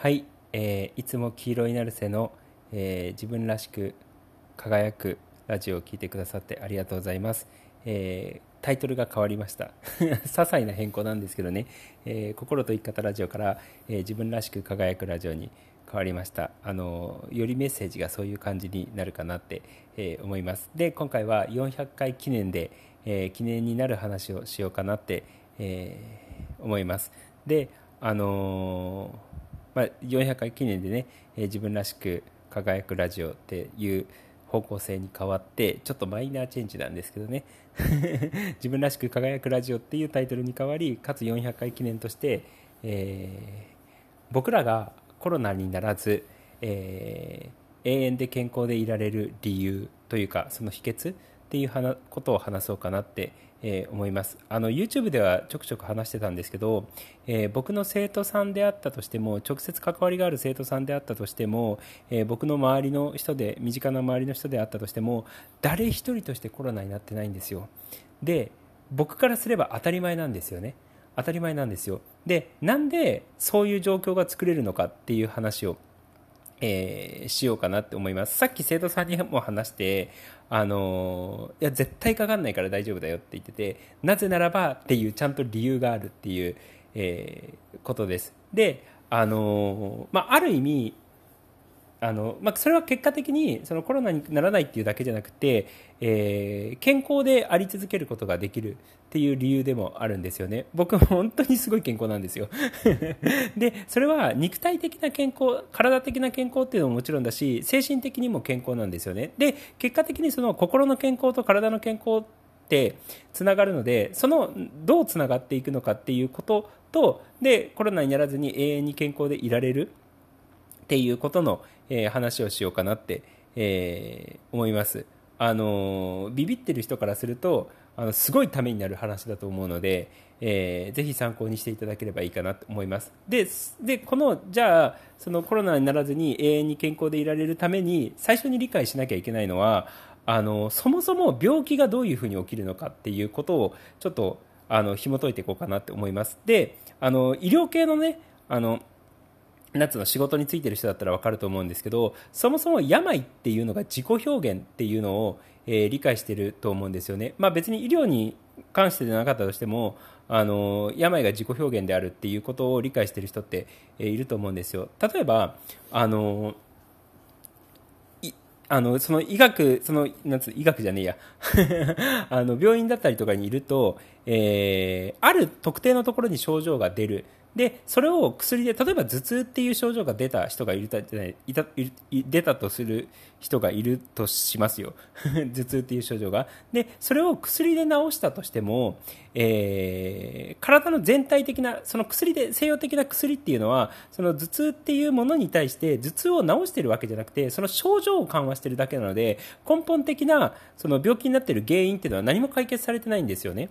はい、えー、いつも黄色いナルセの、えー、自分らしく輝くラジオを聴いてくださってありがとうございます、えー、タイトルが変わりました。些細な変更なんですけどね、え心と生き方ラジオから、え自分らしく輝くラジオに変わりました。あのよりメッセージがそういう感じになるかなって、え思います。で今回は400回記念で、え記念になる話をしようかなって、え思います。であのまあ、400回記念でね、えー、自分らしく輝くラジオっていう方向性に変わってちょっとマイナーチェンジなんですけどね。自分らしく輝くラジオっていうタイトルに変わりかつ400回記念として、えー、僕らがコロナにならず、えー、永遠で健康でいられる理由というかその秘訣っていうことを話そうかなってえー、思います。あの YouTube ではちょくちょく話してたんですけど、えー、僕の生徒さんであったとしても直接関わりがある生徒さんであったとしても、えー、僕の周りの人で身近な周りの人であったとしても誰一人としてコロナになってないんですよ。で僕からすれば当たり前なんですよね。当たり前なんですよ。でなんでそういう状況が作れるのかっていう話をえー、しようかなって思います。さっき生徒さんにも話して、あの、いや、絶対かかんないから大丈夫だよって言ってて、なぜならばっていうちゃんと理由があるっていう、えー、ことです。で、あの、まあ、ある意味、あのまあ、それは結果的にそのコロナにならないっていうだけじゃなくて、えー、健康であり続けることができるっていう理由でもあるんですよね。僕も本当にすごい健康なんですよ。でそれは肉体的な健康体的な健康っていうのももちろんだし精神的にも健康なんですよね。で結果的にその心の健康と体の健康ってつながるのでそのどうつながっていくのかっていうこととでコロナにならずに永遠に健康でいられる。っていうことの、えー、話をしようかなって、えー、思います。あのビビってる人からするとあのすごいためになる話だと思うので、えー、ぜひ参考にしていただければいいかなと思いますででこのじゃあそのコロナにならずに永遠に健康でいられるために最初に理解しなきゃいけないのはあのそもそも病気がどういうふうに起きるのかっていうことをちょっとあの紐解いていこうかなと思いますであの医療系のねあのなんつうの仕事についてる人だったら分かると思うんですけどそもそも病っていうのが自己表現っていうのを、えー、理解してると思うんですよね、まあ、別に医療に関してでなかったとしてもあの病が自己表現であるっていうことを理解してる人って、えー、いると思うんですよ。例えばあのあのその医学そのなんつう医学じゃねえや。あの病院だったりとかにいると、えー、ある特定のところに症状が出る。でそれを薬で例えば頭痛っていう症状が出た人がいるたいた出たとする人がいるとしますよ 頭痛っていう症状がでそれを薬で治したとしても、えー、体の全体的なその薬で西洋的な薬っていうのはその頭痛っていうものに対して頭痛を治しているわけじゃなくてその症状を緩和しているだけなので根本的なその病気になっている原因っていうのは何も解決されてないんですよね。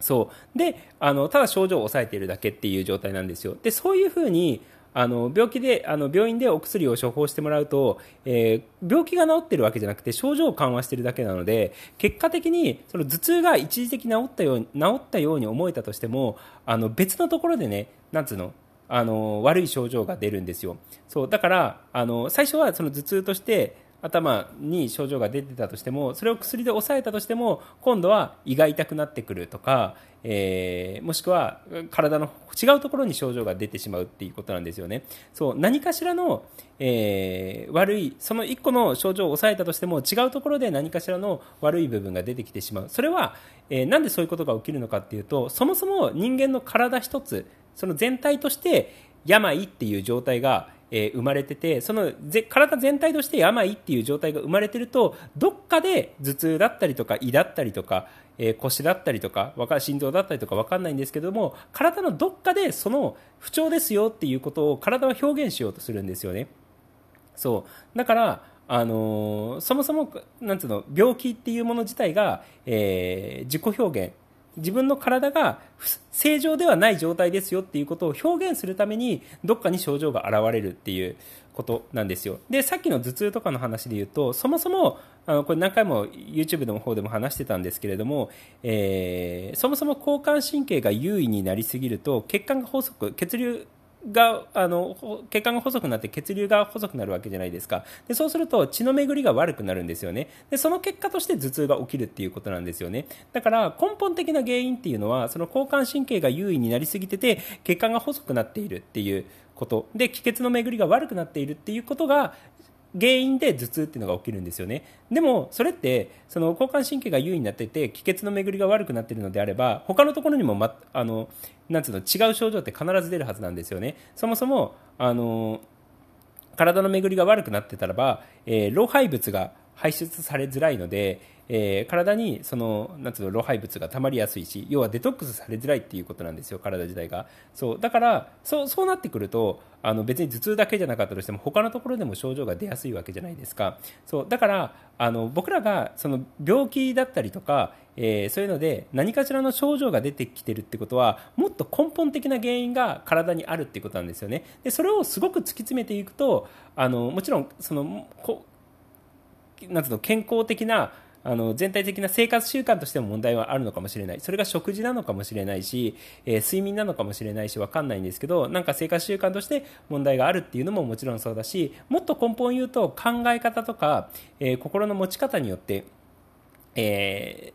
そう。であのただ症状を抑えているだけっていう状態なんですよ。でそういうふうにあの病気であの病院でお薬を処方してもらうと、えー、病気が治ってるわけじゃなくて症状を緩和してるだけなので結果的にその頭痛が一時的に治ったように治ったように思えたとしてもあの別のところでねなんつうのあの悪い症状が出るんですよ。そう。だからあの最初はその頭痛として頭に症状が出てたとしてもそれを薬で抑えたとしても今度は胃が痛くなってくるとか、えー、もしくは体の違うところに症状が出てしまうっていうことなんですよね。そう何かしらの、えー、悪いその1個の症状を抑えたとしても違うところで何かしらの悪い部分が出てきてしまう。それは、えー、なんでそういうことが起きるのかっていうとそもそも人間の体一つその全体として病っていう状態がえー、生まれててそのぜ体全体として病っていう状態が生まれてるとどっかで頭痛だったりとか胃だったりとか、えー、腰だったりとか心臓だったりとか分かんないんですけども体のどっかでその不調ですよっていうことを体は表現しようとするんですよね。そうだからあのー、そもそもなんつうの病気っていうもの自体が、えー、自己表現自分の体が正常ではない状態ですよっていうことを表現するためにどっかに症状が現れるっていうことなんですよ。でさっきの頭痛とかの話で言うとそもそもあのこれ何回も YouTube の方でも話してたんですけれども、えー、そもそも交感神経が優位になりすぎると血管が細く血流があの血管が細くなって血流が細くなるわけじゃないですか。でそうすると血の巡りが悪くなるんですよね。でその結果として頭痛が起きるっていうことなんですよね。だから根本的な原因っていうのはその交感神経が優位になりすぎてて血管が細くなっているっていうこと。で気血の巡りが悪くなっているっていうことが原因で頭痛っていうのが起きるんですよね。でもそれってその交感神経が優位になってて気血の巡りが悪くなってるのであれば他のところにも、ま、あのなんつうの違う症状って必ず出るはずなんですよね。そもそもあの体の巡りが悪くなってたらば、えー、老廃物が排出されづらいのでえー、体にそのなんつうの老廃物がたまりやすいし要はデトックスされづらいっていうことなんですよ体自体が。そうだからそうそうなってくるとあの別に頭痛だけじゃなかったとしても他のところでも症状が出やすいわけじゃないですか。そうだからあの僕らがその病気だったりとか、えー、そういうので何かしらの症状が出てきてるってことはもっと根本的な原因が体にあるってことなんですよね。でそれをすごく突き詰めていくとあのもちろんそのこなんつうの健康的なあの全体的な生活習慣としても問題はあるのかもしれない。それが食事なのかもしれないし、えー、睡眠なのかもしれないし分かんないんですけどなんか生活習慣として問題があるっていうのももちろんそうだしもっと根本言うと考え方とか、えー、心の持ち方によって、え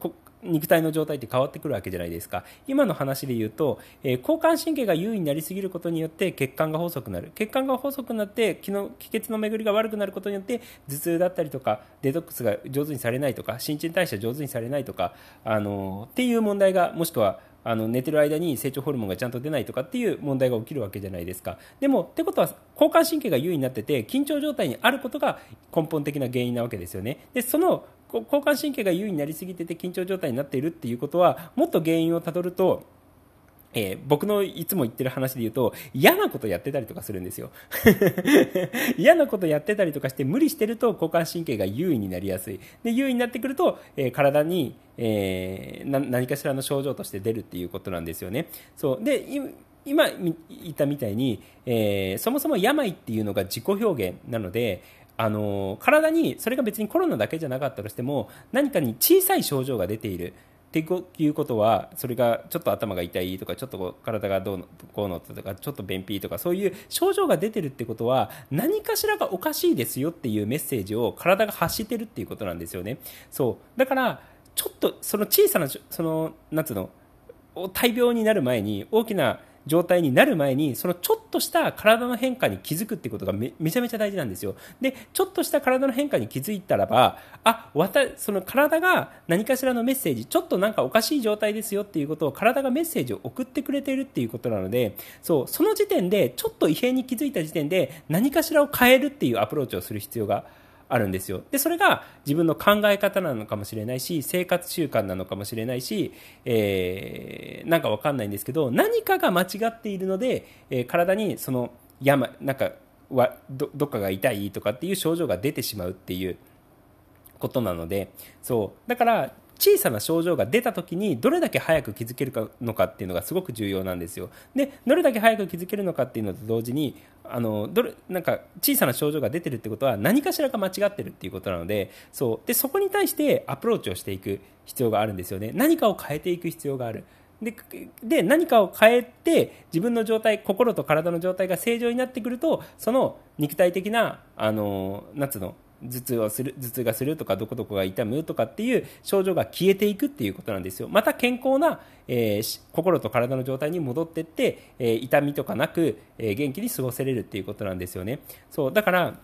ー、肉体の状態って変わってくるわけじゃないですか。今の話で言うと、えー、交感神経が優位になりすぎることによって血管が細くなる。血管が細くなって気の気血の巡りが悪くなることによって頭痛だったりとかデトックスが上手にされないとか新陳代謝上手にされないとか、あのー、っていう問題がもしくはあの寝てる間に成長ホルモンがちゃんと出ないとかっていう問題が起きるわけじゃないですか。でもってことは交感神経が優位になってて緊張状態にあることが根本的な原因なわけですよね。でその交感神経が優位になりすぎてて緊張状態になっているっていうことはもっと原因をたどるとえー、僕のいつも言ってる話で言うと嫌なことやってたりとかするんですよ。嫌なことやってたりとかして無理してると交感神経が優位になりやすい。で優位になってくると、えー、体に、えー、何かしらの症状として出るっていうことなんですよね。そう。で今言ったみたいに、えそもそも病っていうのが自己表現なのであの体にそれが別にコロナだけじゃなかったとしても何かに小さい症状が出ている。っていうことはそれがちょっと頭が痛いとかちょっと体がどうのこうのとかちょっと便秘とかそういう症状が出てるってことは何かしらがおかしいですよっていうメッセージを体が発してるっていうことなんですよね。そう。だからちょっとその小さなそのなんつうの大病になる前に大きな状態になる前にそのちょっとした体の変化に気づくってことがめちゃめちゃ大事なんですよ。でちょっとした体の変化に気づいたらばあわたその体が何かしらのメッセージちょっとなんかおかしい状態ですよっていうことを体がメッセージを送ってくれているっていうことなのでそうその時点でちょっと異変に気づいた時点で何かしらを変えるっていうアプローチをする必要があるんですよ。でそれが自分の考え方なのかもしれないし生活習慣なのかもしれないし、えー、なんかわかんないんですけど何かが間違っているので、えー、体にその病なんかはどどっかが痛いとかっていう症状が出てしまうっていうことなのでそう。だから小さな症状が出た時にどれだけ早く気づけるかのかっていうのがすごく重要なんですよ。でどれだけ早く気づけるのかっていうのと同時にあのどれなんか小さな症状が出てるってことは何かしらが間違ってるっていうことなのでそう。でそこに対してアプローチをしていく必要があるんですよね。何かを変えていく必要がある。でで何かを変えて自分の状態心と体の状態が正常になってくるとその肉体的なあの夏の頭痛をする頭痛がするとかどこどこが痛むとかっていう症状が消えていくっていうことなんですよ。また健康な、えー、心と体の状態に戻っていって、えー、痛みとかなく、えー、元気に過ごせれるっていうことなんですよね。そうだから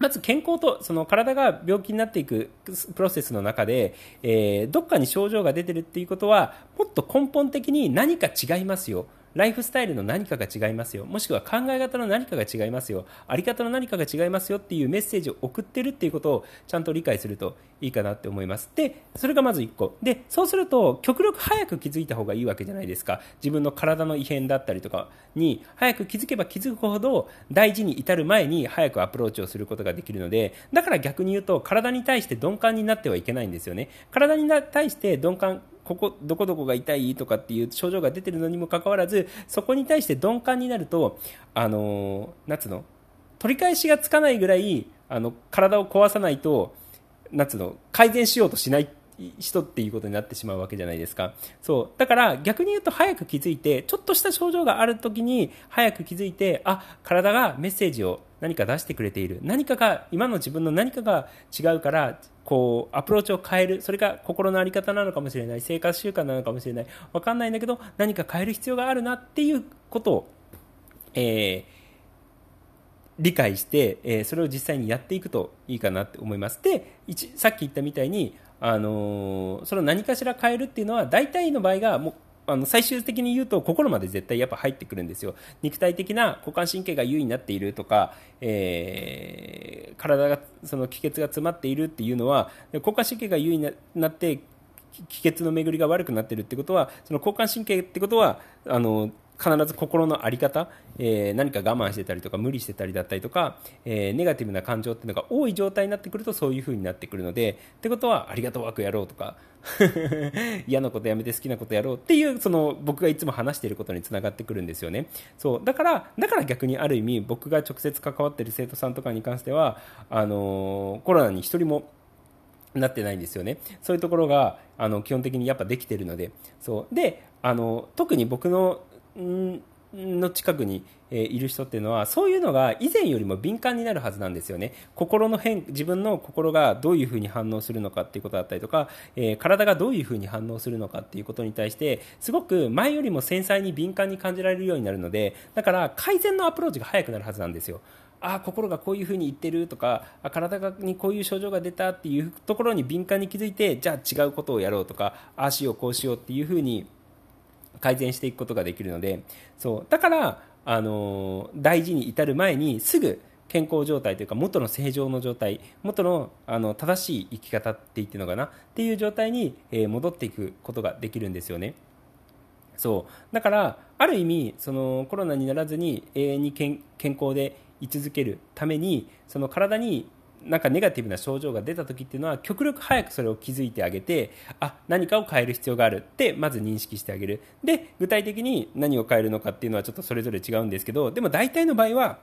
まず健康とその体が病気になっていくプロセスの中で、え、どっかに症状が出てるっていうことはもっと根本的に何か違いますよ。ライフスタイルの何かが違いますよ。もしくは考え方の何かが違いますよ。あり方の何かが違いますよっていうメッセージを送ってるっていうことをちゃんと理解するといいかなって思います。でそれがまず1個。でそうすると極力早く気づいた方がいいわけじゃないですか。自分の体の異変だったりとかに早く気づけば気づくほど大事に至る前に早くアプローチをすることができるのでだから逆に言うと体に対して鈍感になってはいけないんですよね。体に対して鈍感ここどこどこが痛いとかっていう症状が出てるのにもかかわらずそこに対して鈍感になるとあの夏の？取り返しがつかないぐらいあの体を壊さないと夏の？改善しようとしない。人っていうことになってしまうわけじゃないですか。そう。だから逆に言うと早く気づいてちょっとした症状がある時に早く気づいてあ体がメッセージを何か出してくれている。何かが今の自分の何かが違うからこうアプローチを変える。それが心の在り方なのかもしれない。生活習慣なのかもしれない。分かんないんだけど何か変える必要があるなっていうことを、えー理解して、えー、それを実際にやっていくといいかなって思います。で、さっき言ったみたいに、あのー、その何かしら変えるっていうのは、大体の場合が、もう、あの最終的に言うと心まで絶対やっぱ入ってくるんですよ。肉体的な股関神経が優位になっているとか、えー、体がその気血が詰まっているっていうのは股関神経が優位になって気血の巡りが悪くなっているってことはその交感神経ってことはあの必ず心の在り方、えー、何か我慢してたりとか無理してたりだったりとか、えー、ネガティブな感情っていうのが多い状態になってくるとそういう風になってくるのでってことはありがとうワークやろうとか 嫌なことやめて好きなことやろうっていうその僕がいつも話していることにつながってくるんですよね。そうだからだから逆にある意味僕が直接関わっている生徒さんとかに関してはあのー、コロナに1人もなってないんですよね。そういうところがあの基本的にやっぱできてるので。そう。であの特に僕のの近くに、えいる人っていうのはそういうのが以前よりも敏感になるはずなんですよね。心の変自分の心がどういうふうに反応するのかっていうことだったりとか、えー、体がどういうふうに反応するのかっていうことに対してすごく前よりも繊細に敏感に感じられるようになるのでだから改善のアプローチが早くなるはずなんですよ。あ心がこういうふうに言ってるとかあ体にこういう症状が出たっていうところに敏感に気づいてじゃあ違うことをやろうとかああしようこうしようっていうふうに改善していくことができるのでそうだからあの大事に至る前にすぐ健康状態というか元の正常の状態元のあの正しい生き方って言ってるのかなっていう状態に、えー、戻っていくことができるんですよね。そうだからある意味そのコロナにならずに永遠に健康で居続けるためにその体になんかネガティブな症状が出た時っていうのは極力早くそれを気づいてあげてあ何かを変える必要があるってまず認識してあげる。で具体的に何を変えるのかっていうのはちょっとそれぞれ違うんですけどでも大体の場合は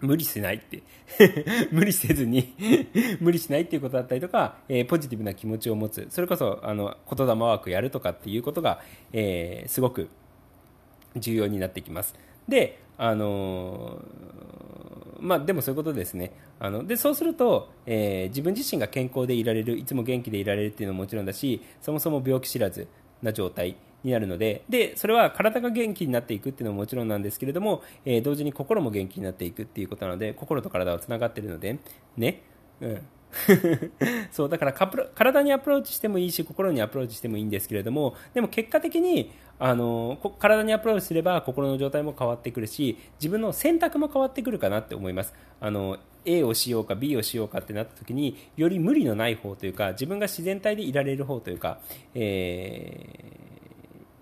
無理しないって。無理せずに 無理しないっていうことだったりとか、えー、ポジティブな気持ちを持つ。それこそあの言霊ワークやるとかっていうことが、えー、すごく重要になってきます。であのまあ、でもそういうことですね。あのでそうすると、えー、自分自身が健康でいられるいつも元気でいられるっていうのももちろんだしそもそも病気知らずな状態になるのででそれは体が元気になっていくっていうのももちろんなんですけれども、えー、同時に心も元気になっていくっていうことなので心と体はつながっているのでね、うん、そうだから体にアプローチしてもいいし心にアプローチしてもいいんですけれどもでも結果的にあの体にアプローチすれば心の状態も変わってくるし自分の選択も変わってくるかなって思います。あの A をしようか B をしようかってなった時により無理のない方というか自分が自然体でいられる方というか、え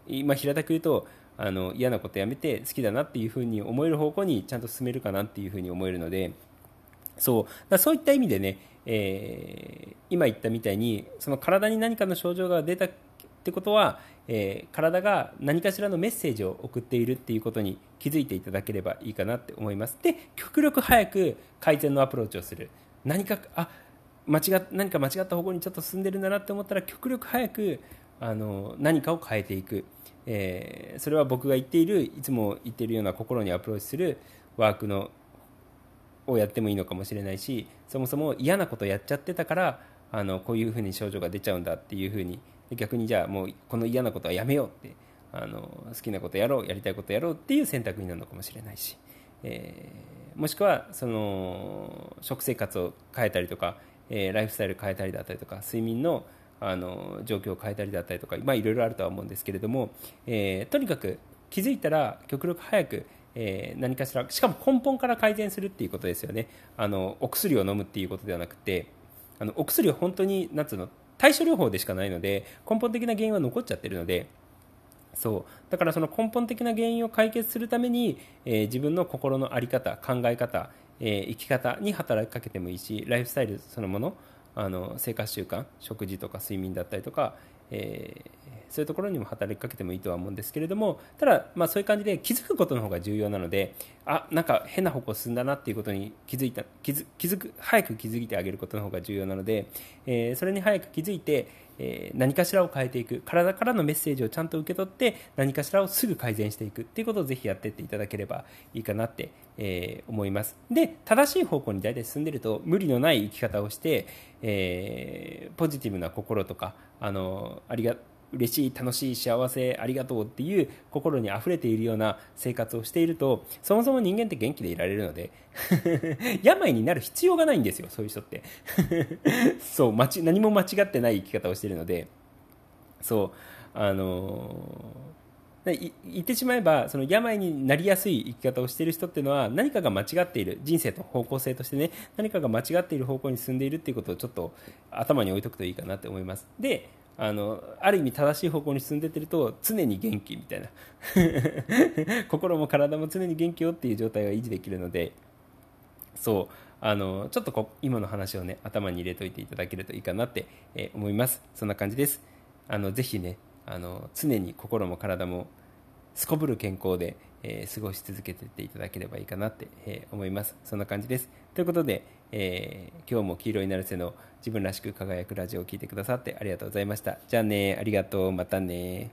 ー、今平たく言うとあの嫌なことやめて好きだなっていうふうに思える方向にちゃんと進めるかなっていうふうに思えるのでそう。だそういった意味でねえー、今言ったみたいにその体に何かの症状が出たってことは、えー、体が何かしらのメッセージを送っているっていうことに気づいていただければいいかなって思います。で極力早く改善のアプローチをする。何かあ間違何か間違った方向にちょっと進んでるんだなって思ったら極力早くあの何かを変えていく、えー、それは僕が言っているいつも言っているような心にアプローチするワークのをやってもいいのかもしれないしそもそも嫌なことやっちゃってたからあのこういうふうに症状が出ちゃうんだっていうふうに逆にじゃあもうこの嫌なことはやめようってあの好きなことやろうやりたいことやろうっていう選択になるのかもしれないし、えー、もしくはその食生活を変えたりとか、えー、ライフスタイル変えたりだったりとか睡眠のあの状況を変えたりだったりとか、まあ、いろいろあるとは思うんですけれども、えー、とにかく気づいたら極力早くえー、何かしらしかも根本から改善するっていうことですよね。あのお薬を飲むっていうことではなくてあのお薬は本当になんつうの対処療法でしかないので根本的な原因は残っちゃってるのでそう。だからその根本的な原因を解決するために、えー、自分の心の在り方考え方、えー、生き方に働きかけてもいいしライフスタイルそのものあの生活習慣食事とか睡眠だったりとか、えー、そういうところにも働きかけてもいいとは思うんですけれどもただ、まあ、そういう感じで気づくことの方が重要なのであなんか変な方向進んだなっていうことに気づいた気づ気づく早く気づいてあげることの方が重要なので、えー、それに早く気づいて、えー、何かしらを変えていく体からのメッセージをちゃんと受け取って何かしらをすぐ改善していくっていうことをぜひやっていっていただければいいかなって、えー、思います。で正しい方向に大体進んでると無理のない生き方をして、えー、ポジティブな心とかあのありが嬉しい楽しい幸せありがとうっていう心にあふれているような生活をしているとそもそも人間って元気でいられるので 病になる必要がないんですよそういう人って。そう何も間違ってない生き方をしているので。そうあのー、言ってしまえばその病になりやすい生き方をしている人っていうのは何かが間違っている人生と方向性としてね何かが間違っている方向に進んでいるっていうことをちょっと頭に置いとくといいかなって思います。であのある意味正しい方向に進んでってると常に元気みたいな。心も体も常に元気よっていう状態が維持できるので。そう。あのちょっとこ今の話をね頭に入れといていただけるといいかなって、えー、思います。そんな感じです。あのぜひねあの常に心も体もすこぶる健康で、えー、過ごし続けていっていただければいいかなって、えー、思います。そんな感じです。ということで、えー、今日も黄色いなるせの自分らしく輝くラジオを聴いてくださってありがとうございました。じゃあねありがとう。またね